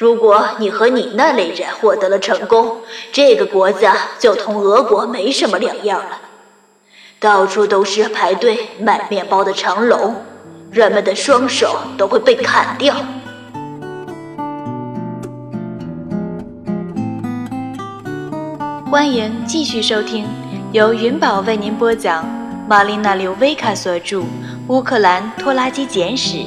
如果你和你那类人获得了成功，这个国家就同俄国没什么两样了。到处都是排队买面包的长龙，人们的双手都会被砍掉。欢迎继续收听，由云宝为您播讲，玛丽娜·刘维卡所著《乌克兰拖拉机简史》。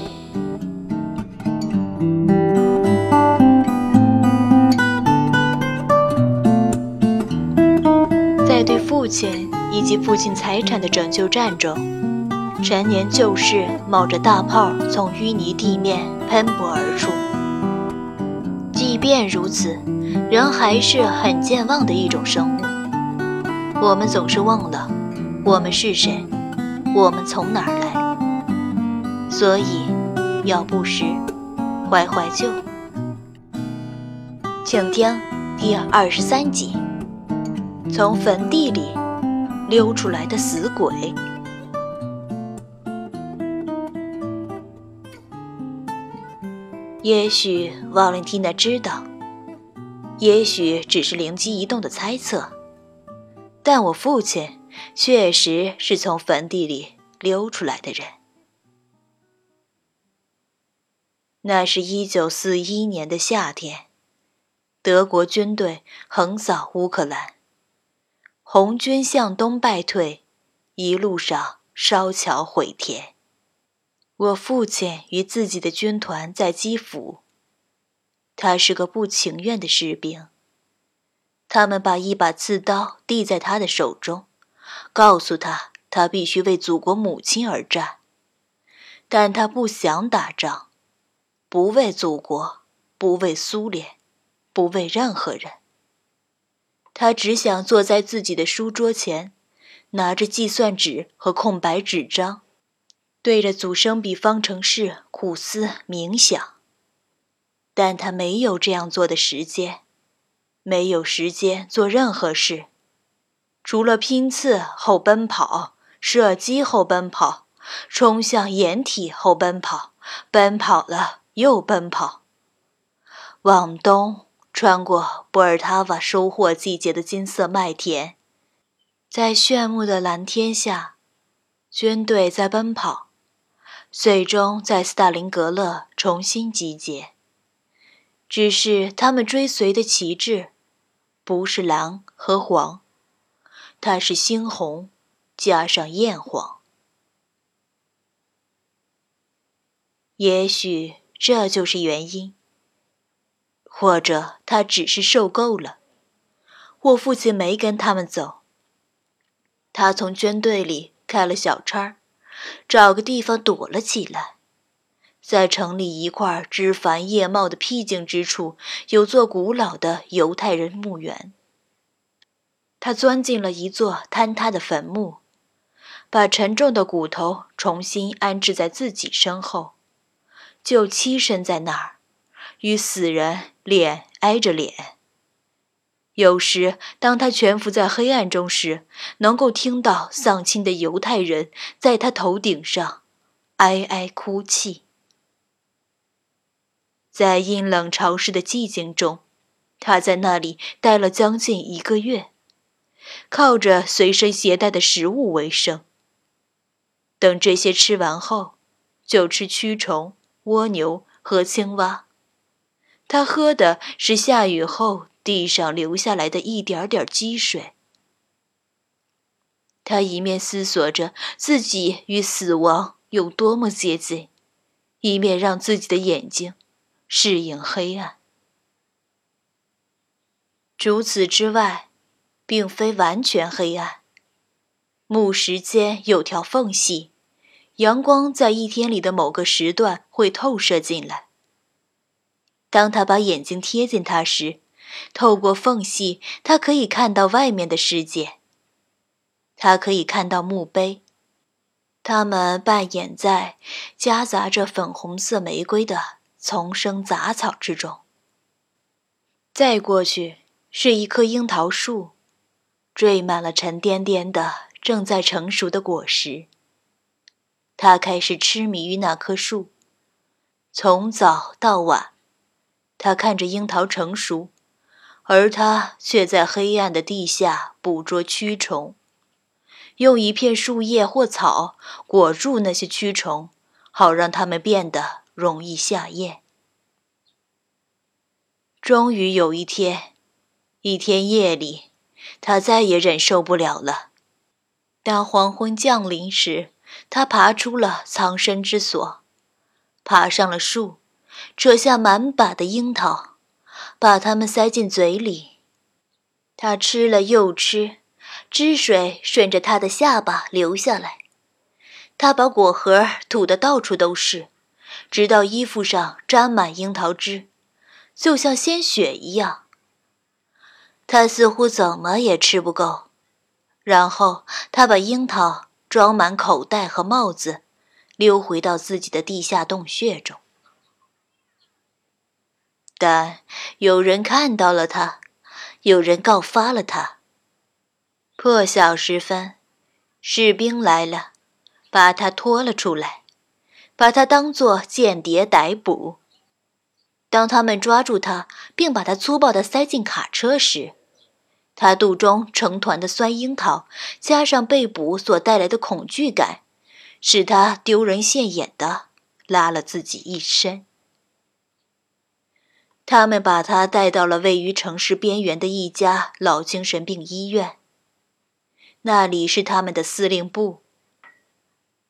在对父亲。以及父亲财产的拯救战中，陈年旧事冒着大泡从淤泥地面喷薄而出。即便如此，人还是很健忘的一种生物。我们总是忘了我们是谁，我们从哪儿来，所以要不时怀怀旧。请听第二十三集：从坟地里。溜出来的死鬼。也许瓦伦蒂娜知道，也许只是灵机一动的猜测，但我父亲确实是从坟地里溜出来的人。那是一九四一年的夏天，德国军队横扫乌克兰。红军向东败退，一路上烧桥毁田。我父亲与自己的军团在基辅。他是个不情愿的士兵。他们把一把刺刀递在他的手中，告诉他他必须为祖国母亲而战。但他不想打仗，不为祖国，不为苏联，不为任何人。他只想坐在自己的书桌前，拿着计算纸和空白纸张，对着组生比方程式苦思冥想。但他没有这样做的时间，没有时间做任何事，除了拼刺后奔跑、射击后奔跑、冲向掩体后奔跑、奔跑了又奔跑，往东。穿过波尔塔瓦收获季节的金色麦田，在炫目的蓝天下，军队在奔跑，最终在斯大林格勒重新集结。只是他们追随的旗帜，不是蓝和黄，它是猩红加上艳黄。也许这就是原因。或者他只是受够了。我父亲没跟他们走。他从军队里开了小差，找个地方躲了起来。在城里一块枝繁叶茂的僻静之处，有座古老的犹太人墓园。他钻进了一座坍塌的坟墓，把沉重的骨头重新安置在自己身后，就栖身在那儿。与死人脸挨着脸。有时，当他蜷伏在黑暗中时，能够听到丧亲的犹太人在他头顶上哀哀哭泣。在阴冷潮湿的寂静中，他在那里待了将近一个月，靠着随身携带的食物为生。等这些吃完后，就吃蛆虫、蜗牛和青蛙。他喝的是下雨后地上流下来的一点点积水。他一面思索着自己与死亡有多么接近，一面让自己的眼睛适应黑暗。除此之外，并非完全黑暗。木石间有条缝隙，阳光在一天里的某个时段会透射进来。当他把眼睛贴近它时，透过缝隙，他可以看到外面的世界。他可以看到墓碑，它们扮演在夹杂着粉红色玫瑰的丛生杂草之中。再过去是一棵樱桃树，缀满了沉甸甸的正在成熟的果实。他开始痴迷于那棵树，从早到晚。他看着樱桃成熟，而他却在黑暗的地下捕捉蛆虫，用一片树叶或草裹住那些蛆虫，好让它们变得容易下咽。终于有一天，一天夜里，他再也忍受不了了。当黄昏降临时，他爬出了藏身之所，爬上了树。扯下满把的樱桃，把它们塞进嘴里。他吃了又吃，汁水顺着他的下巴流下来。他把果核吐得到处都是，直到衣服上沾满樱桃汁，就像鲜血一样。他似乎怎么也吃不够。然后他把樱桃装满口袋和帽子，溜回到自己的地下洞穴中。但有人看到了他，有人告发了他。破晓时分，士兵来了，把他拖了出来，把他当作间谍逮捕。当他们抓住他，并把他粗暴地塞进卡车时，他肚中成团的酸樱桃，加上被捕所带来的恐惧感，使他丢人现眼的拉了自己一身。他们把他带到了位于城市边缘的一家老精神病医院。那里是他们的司令部。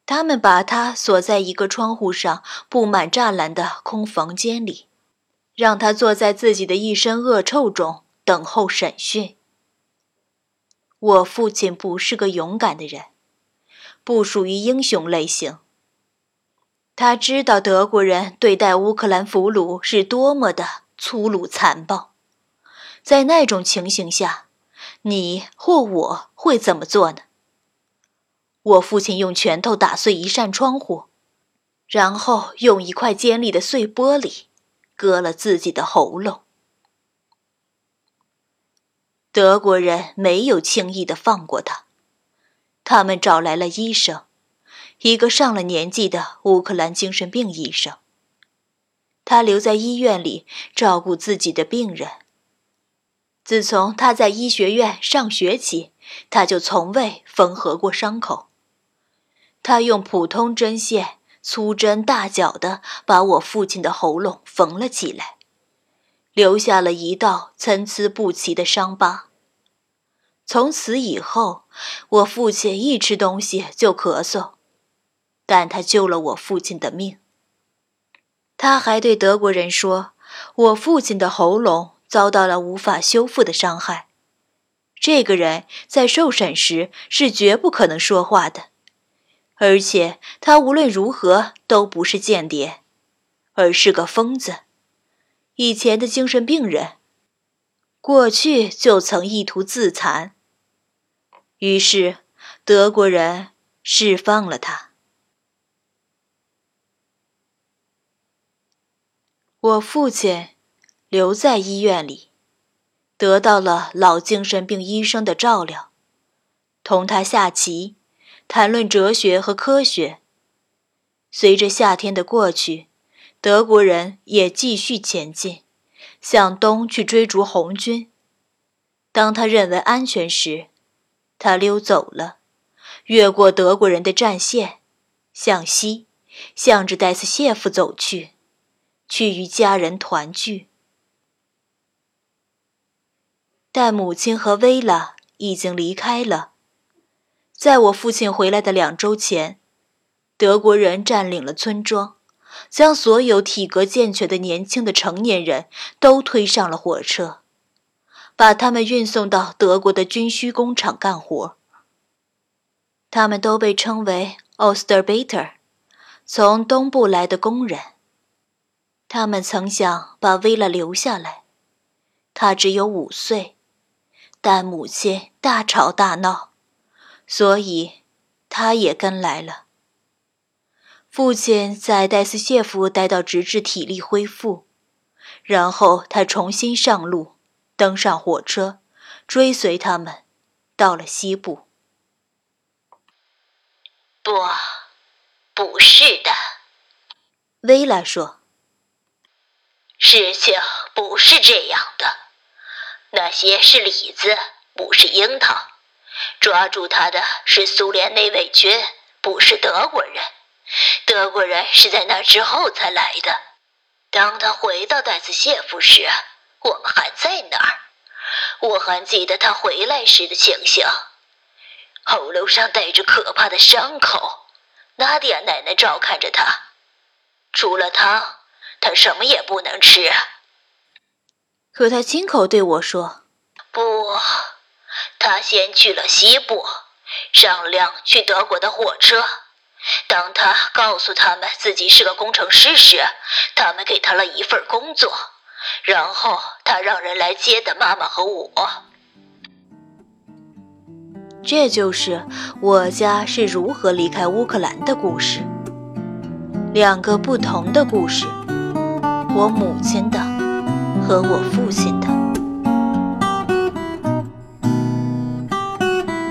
他们把他锁在一个窗户上布满栅栏的空房间里，让他坐在自己的一身恶臭中等候审讯。我父亲不是个勇敢的人，不属于英雄类型。他知道德国人对待乌克兰俘虏是多么的。粗鲁残暴，在那种情形下，你或我会怎么做呢？我父亲用拳头打碎一扇窗户，然后用一块尖利的碎玻璃割了自己的喉咙。德国人没有轻易的放过他，他们找来了医生，一个上了年纪的乌克兰精神病医生。他留在医院里照顾自己的病人。自从他在医学院上学起，他就从未缝合过伤口。他用普通针线粗针大脚的把我父亲的喉咙缝了起来，留下了一道参差不齐的伤疤。从此以后，我父亲一吃东西就咳嗽，但他救了我父亲的命。他还对德国人说：“我父亲的喉咙遭到了无法修复的伤害。这个人在受审时是绝不可能说话的，而且他无论如何都不是间谍，而是个疯子。以前的精神病人，过去就曾意图自残。于是，德国人释放了他。”我父亲留在医院里，得到了老精神病医生的照料，同他下棋，谈论哲学和科学。随着夏天的过去，德国人也继续前进，向东去追逐红军。当他认为安全时，他溜走了，越过德国人的战线，向西，向着戴斯谢夫走去。去与家人团聚，但母亲和薇拉已经离开了。在我父亲回来的两周前，德国人占领了村庄，将所有体格健全的年轻的成年人都推上了火车，把他们运送到德国的军需工厂干活。他们都被称为 “Osterbeiter”，从东部来的工人。他们曾想把薇拉留下来，她只有五岁，但母亲大吵大闹，所以她也跟来了。父亲在戴斯谢夫待到直至体力恢复，然后他重新上路，登上火车，追随他们，到了西部。不，不是的，薇拉说。事情不是这样的，那些是李子，不是樱桃。抓住他的是苏联内卫军，不是德国人。德国人是在那之后才来的。当他回到戴斯谢夫时，我们还在那儿。我还记得他回来时的情形，喉咙上带着可怕的伤口。纳迪亚奶奶照看着他，除了他，他什么也不能吃。可他亲口对我说：“不。”他先去了西部，上辆去德国的火车。当他告诉他们自己是个工程师时，他们给他了一份工作。然后他让人来接的妈妈和我。这就是我家是如何离开乌克兰的故事。两个不同的故事，我母亲的和我父亲的。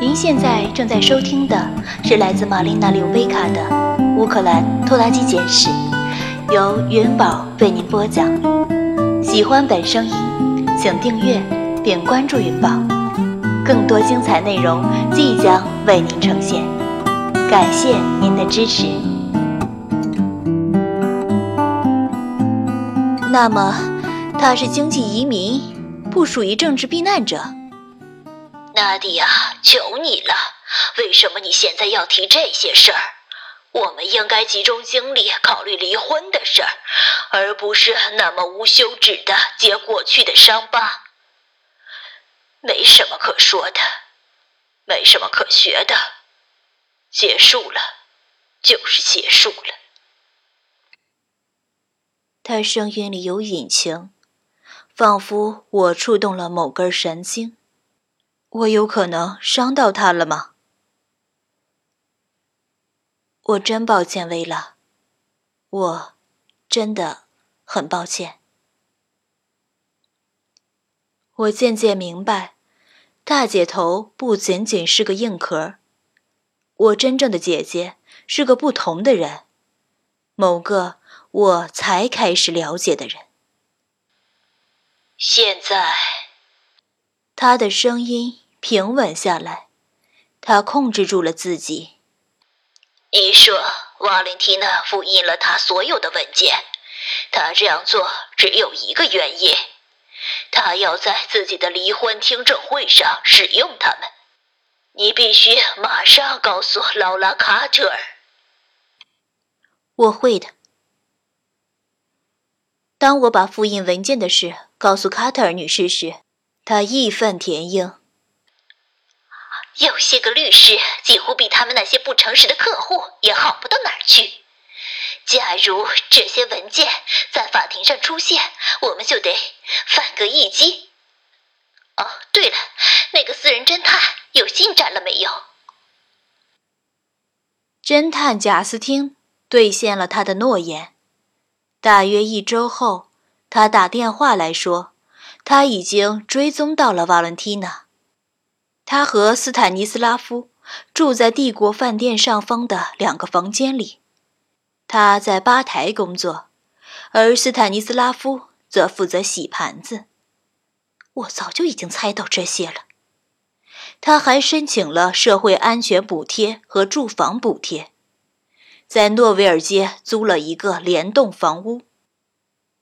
您现在正在收听的是来自玛丽娜·柳维卡的《乌克兰拖拉机简史》，由云宝为您播讲。喜欢本声音，请订阅并关注云宝，更多精彩内容即将为您呈现。感谢您的支持。那么，他是经济移民，不属于政治避难者。纳迪亚，求你了，为什么你现在要提这些事儿？我们应该集中精力考虑离婚的事儿，而不是那么无休止的揭过去的伤疤。没什么可说的，没什么可学的，结束了，就是结束了。他声音里有隐情，仿佛我触动了某根神经。我有可能伤到他了吗？我真抱歉，薇拉，我真的很抱歉。我渐渐明白，大姐头不仅仅是个硬壳，我真正的姐姐是个不同的人，某个我才开始了解的人。现在，他的声音。平稳下来，他控制住了自己。你说，瓦伦蒂娜复印了他所有的文件，他这样做只有一个原因，他要在自己的离婚听证会上使用他们。你必须马上告诉劳拉·卡特尔。我会的。当我把复印文件的事告诉卡特尔女士时，她义愤填膺。有些个律师几乎比他们那些不诚实的客户也好不到哪儿去。假如这些文件在法庭上出现，我们就得反戈一击。哦，对了，那个私人侦探有进展了没有？侦探贾斯汀兑现了他的诺言。大约一周后，他打电话来说，他已经追踪到了瓦伦蒂娜。他和斯坦尼斯拉夫住在帝国饭店上方的两个房间里。他在吧台工作，而斯坦尼斯拉夫则负责洗盘子。我早就已经猜到这些了。他还申请了社会安全补贴和住房补贴，在诺维尔街租了一个联动房屋。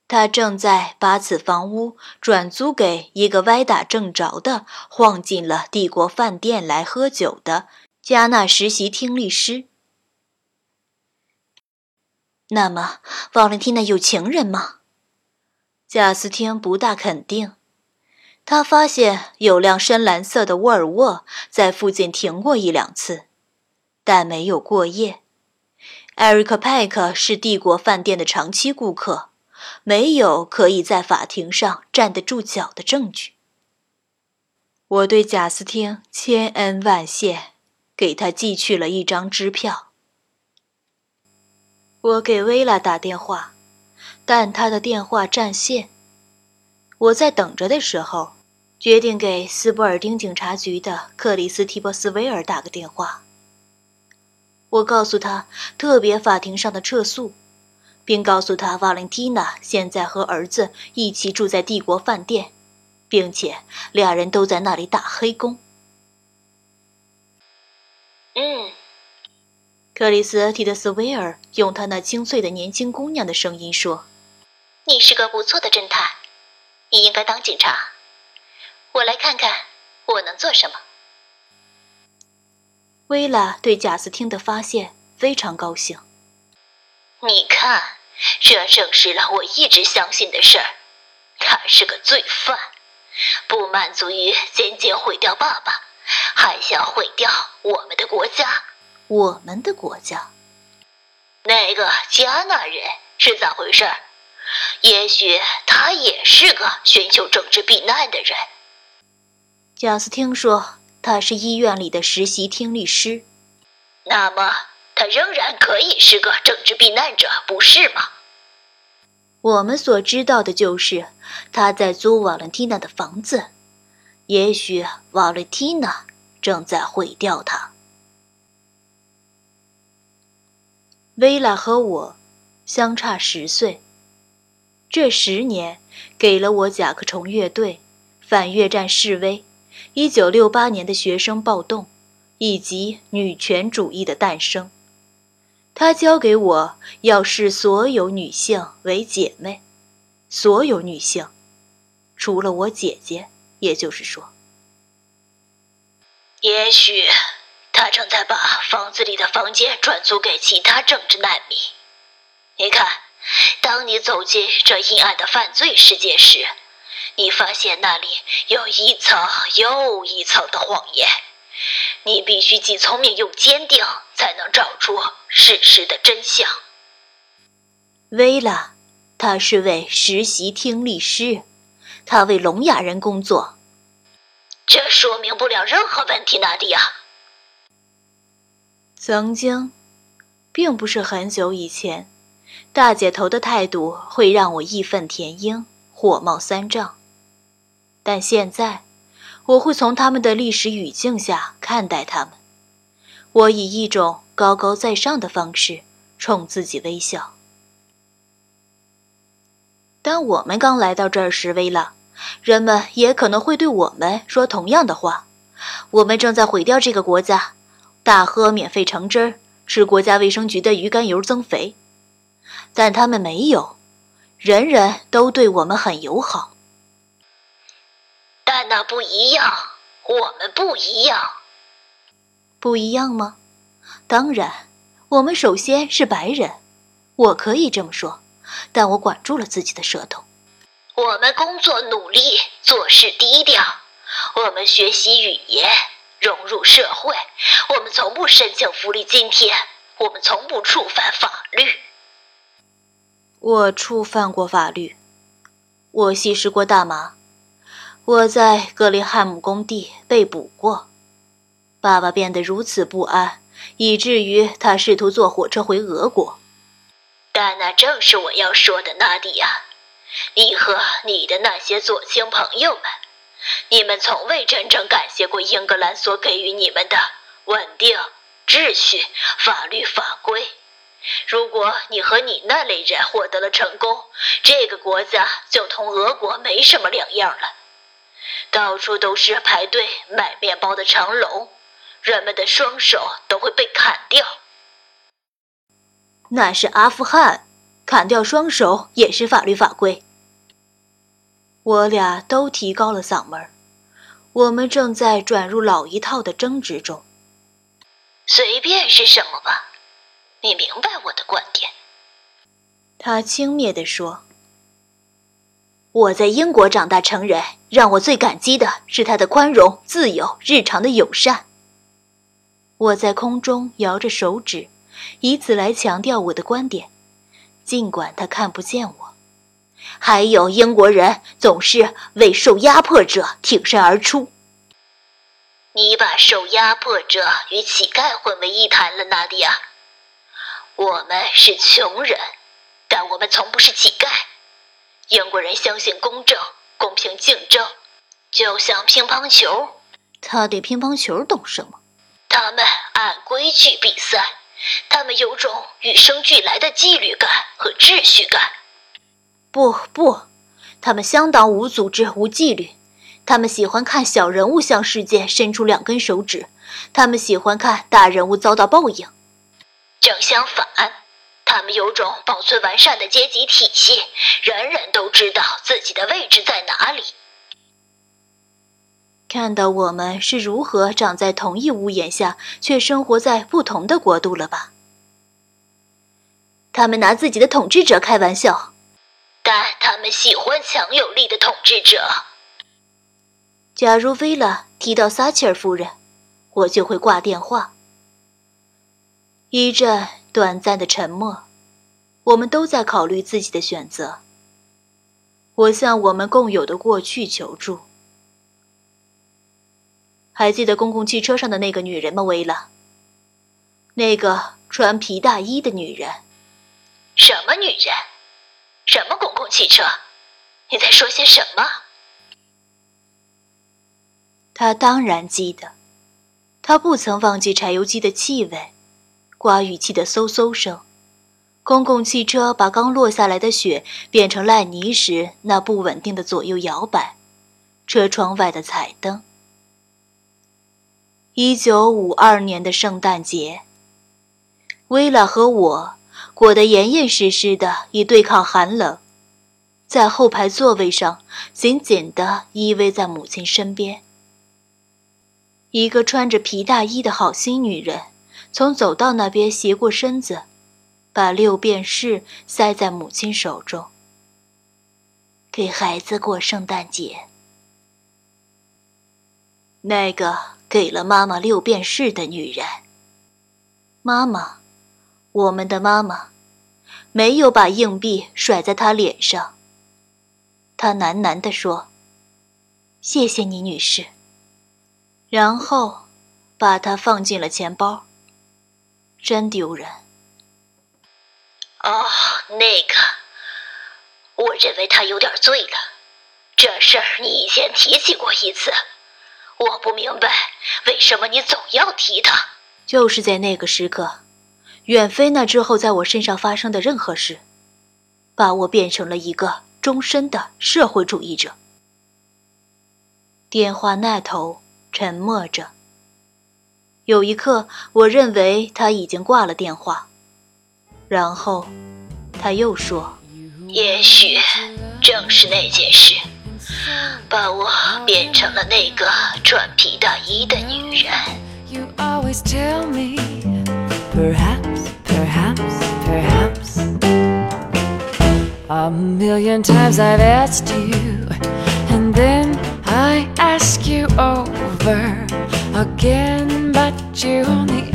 他正在把此房屋转租给一个歪打正着的晃进了帝国饭店来喝酒的加纳实习听力师。那么，瓦伦蒂娜有情人吗？贾斯汀不大肯定。他发现有辆深蓝色的沃尔沃在附近停过一两次，但没有过夜。艾瑞克·派克是帝国饭店的长期顾客。没有可以在法庭上站得住脚的证据。我对贾斯汀千恩万谢，给他寄去了一张支票。我给薇拉打电话，但他的电话占线。我在等着的时候，决定给斯波尔丁警察局的克里斯提波斯维尔打个电话。我告诉他特别法庭上的撤诉。并告诉他瓦伦蒂娜现在和儿子一起住在帝国饭店，并且俩人都在那里打黑工。嗯，克里斯蒂德斯威尔用他那清脆的年轻姑娘的声音说：“你是个不错的侦探，你应该当警察。我来看看我能做什么。”薇拉对贾斯汀的发现非常高兴。你看，这证实了我一直相信的事儿：他是个罪犯，不满足于仅仅毁掉爸爸，还想毁掉我们的国家。我们的国家？那个加纳人是咋回事？也许他也是个寻求政治避难的人。贾斯汀说。他是医院里的实习听力师，那么他仍然可以是个政治避难者，不是吗？我们所知道的就是他在租瓦伦蒂娜的房子，也许瓦伦蒂娜正在毁掉他。薇拉和我相差十岁，这十年给了我甲壳虫乐队、反越战示威。一九六八年的学生暴动，以及女权主义的诞生，他教给我要视所有女性为姐妹，所有女性，除了我姐姐，也就是说，也许他正在把房子里的房间转租给其他政治难民。你看，当你走进这阴暗的犯罪世界时。你发现那里有一层又一层的谎言，你必须既聪明又坚定，才能找出事实的真相。薇拉，他是位实习听力师，他为聋哑人工作。这说明不了任何问题，娜迪亚。曾经，并不是很久以前，大姐头的态度会让我义愤填膺、火冒三丈。但现在，我会从他们的历史语境下看待他们。我以一种高高在上的方式冲自己微笑。当我们刚来到这儿时，薇拉，人们也可能会对我们说同样的话：我们正在毁掉这个国家，大喝免费橙汁儿，吃国家卫生局的鱼肝油增肥。但他们没有，人人都对我们很友好。但那不一样，我们不一样，不一样吗？当然，我们首先是白人，我可以这么说，但我管住了自己的舌头。我们工作努力，做事低调，我们学习语言，融入社会，我们从不申请福利津贴，我们从不触犯法律。我触犯过法律，我吸食过大麻。我在格林汉姆工地被捕过，爸爸变得如此不安，以至于他试图坐火车回俄国。但那正是我要说的，纳迪亚，你和你的那些左倾朋友们，你们从未真正感谢过英格兰所给予你们的稳定、秩序、法律法规。如果你和你那类人获得了成功，这个国家就同俄国没什么两样了。到处都是排队买面包的长龙，人们的双手都会被砍掉。那是阿富汗，砍掉双手也是法律法规。我俩都提高了嗓门，我们正在转入老一套的争执中。随便是什么吧，你明白我的观点。他轻蔑地说。我在英国长大成人，让我最感激的是他的宽容、自由、日常的友善。我在空中摇着手指，以此来强调我的观点，尽管他看不见我。还有英国人总是为受压迫者挺身而出。你把受压迫者与乞丐混为一谈了，纳迪亚。我们是穷人，但我们从不是乞丐。英国人相信公正、公平竞争，就像乒乓球。他对乒乓球懂什么？他们按规矩比赛，他们有种与生俱来的纪律感和秩序感。不不，他们相当无组织、无纪律。他们喜欢看小人物向世界伸出两根手指，他们喜欢看大人物遭到报应。正相反，他们有种保存完善的阶级体系，人人都知道自己的位置在哪里。看到我们是如何长在同一屋檐下，却生活在不同的国度了吧？他们拿自己的统治者开玩笑，但他们喜欢强有力的统治者。假如薇拉提到撒切尔夫人，我就会挂电话。一阵短暂的沉默，我们都在考虑自己的选择。我向我们共有的过去求助。还记得公共汽车上的那个女人吗，薇拉？那个穿皮大衣的女人。什么女人？什么公共汽车？你在说些什么？他当然记得，他不曾忘记柴油机的气味，刮雨器的嗖嗖声，公共汽车把刚落下来的雪变成烂泥时那不稳定的左右摇摆，车窗外的彩灯。一九五二年的圣诞节，薇拉和我裹得严严实实的，以对抗寒冷，在后排座位上紧紧地依偎在母亲身边。一个穿着皮大衣的好心女人从走道那边斜过身子，把六便士塞在母亲手中，给孩子过圣诞节。那个。给了妈妈六便士的女人，妈妈，我们的妈妈，没有把硬币甩在她脸上。她喃喃地说：“谢谢你，女士。”然后把它放进了钱包。真丢人。哦，那个，我认为他有点醉了。这事儿你以前提起过一次。我不明白，为什么你总要提他？就是在那个时刻，远非那之后在我身上发生的任何事，把我变成了一个终身的社会主义者。电话那头沉默着。有一刻，我认为他已经挂了电话，然后他又说：“也许正是那件事。”把我变成了那个穿皮大衣的女人。You always tell me, perhaps, perhaps, perhaps. A million times I've asked you, and then I ask you over again, you on the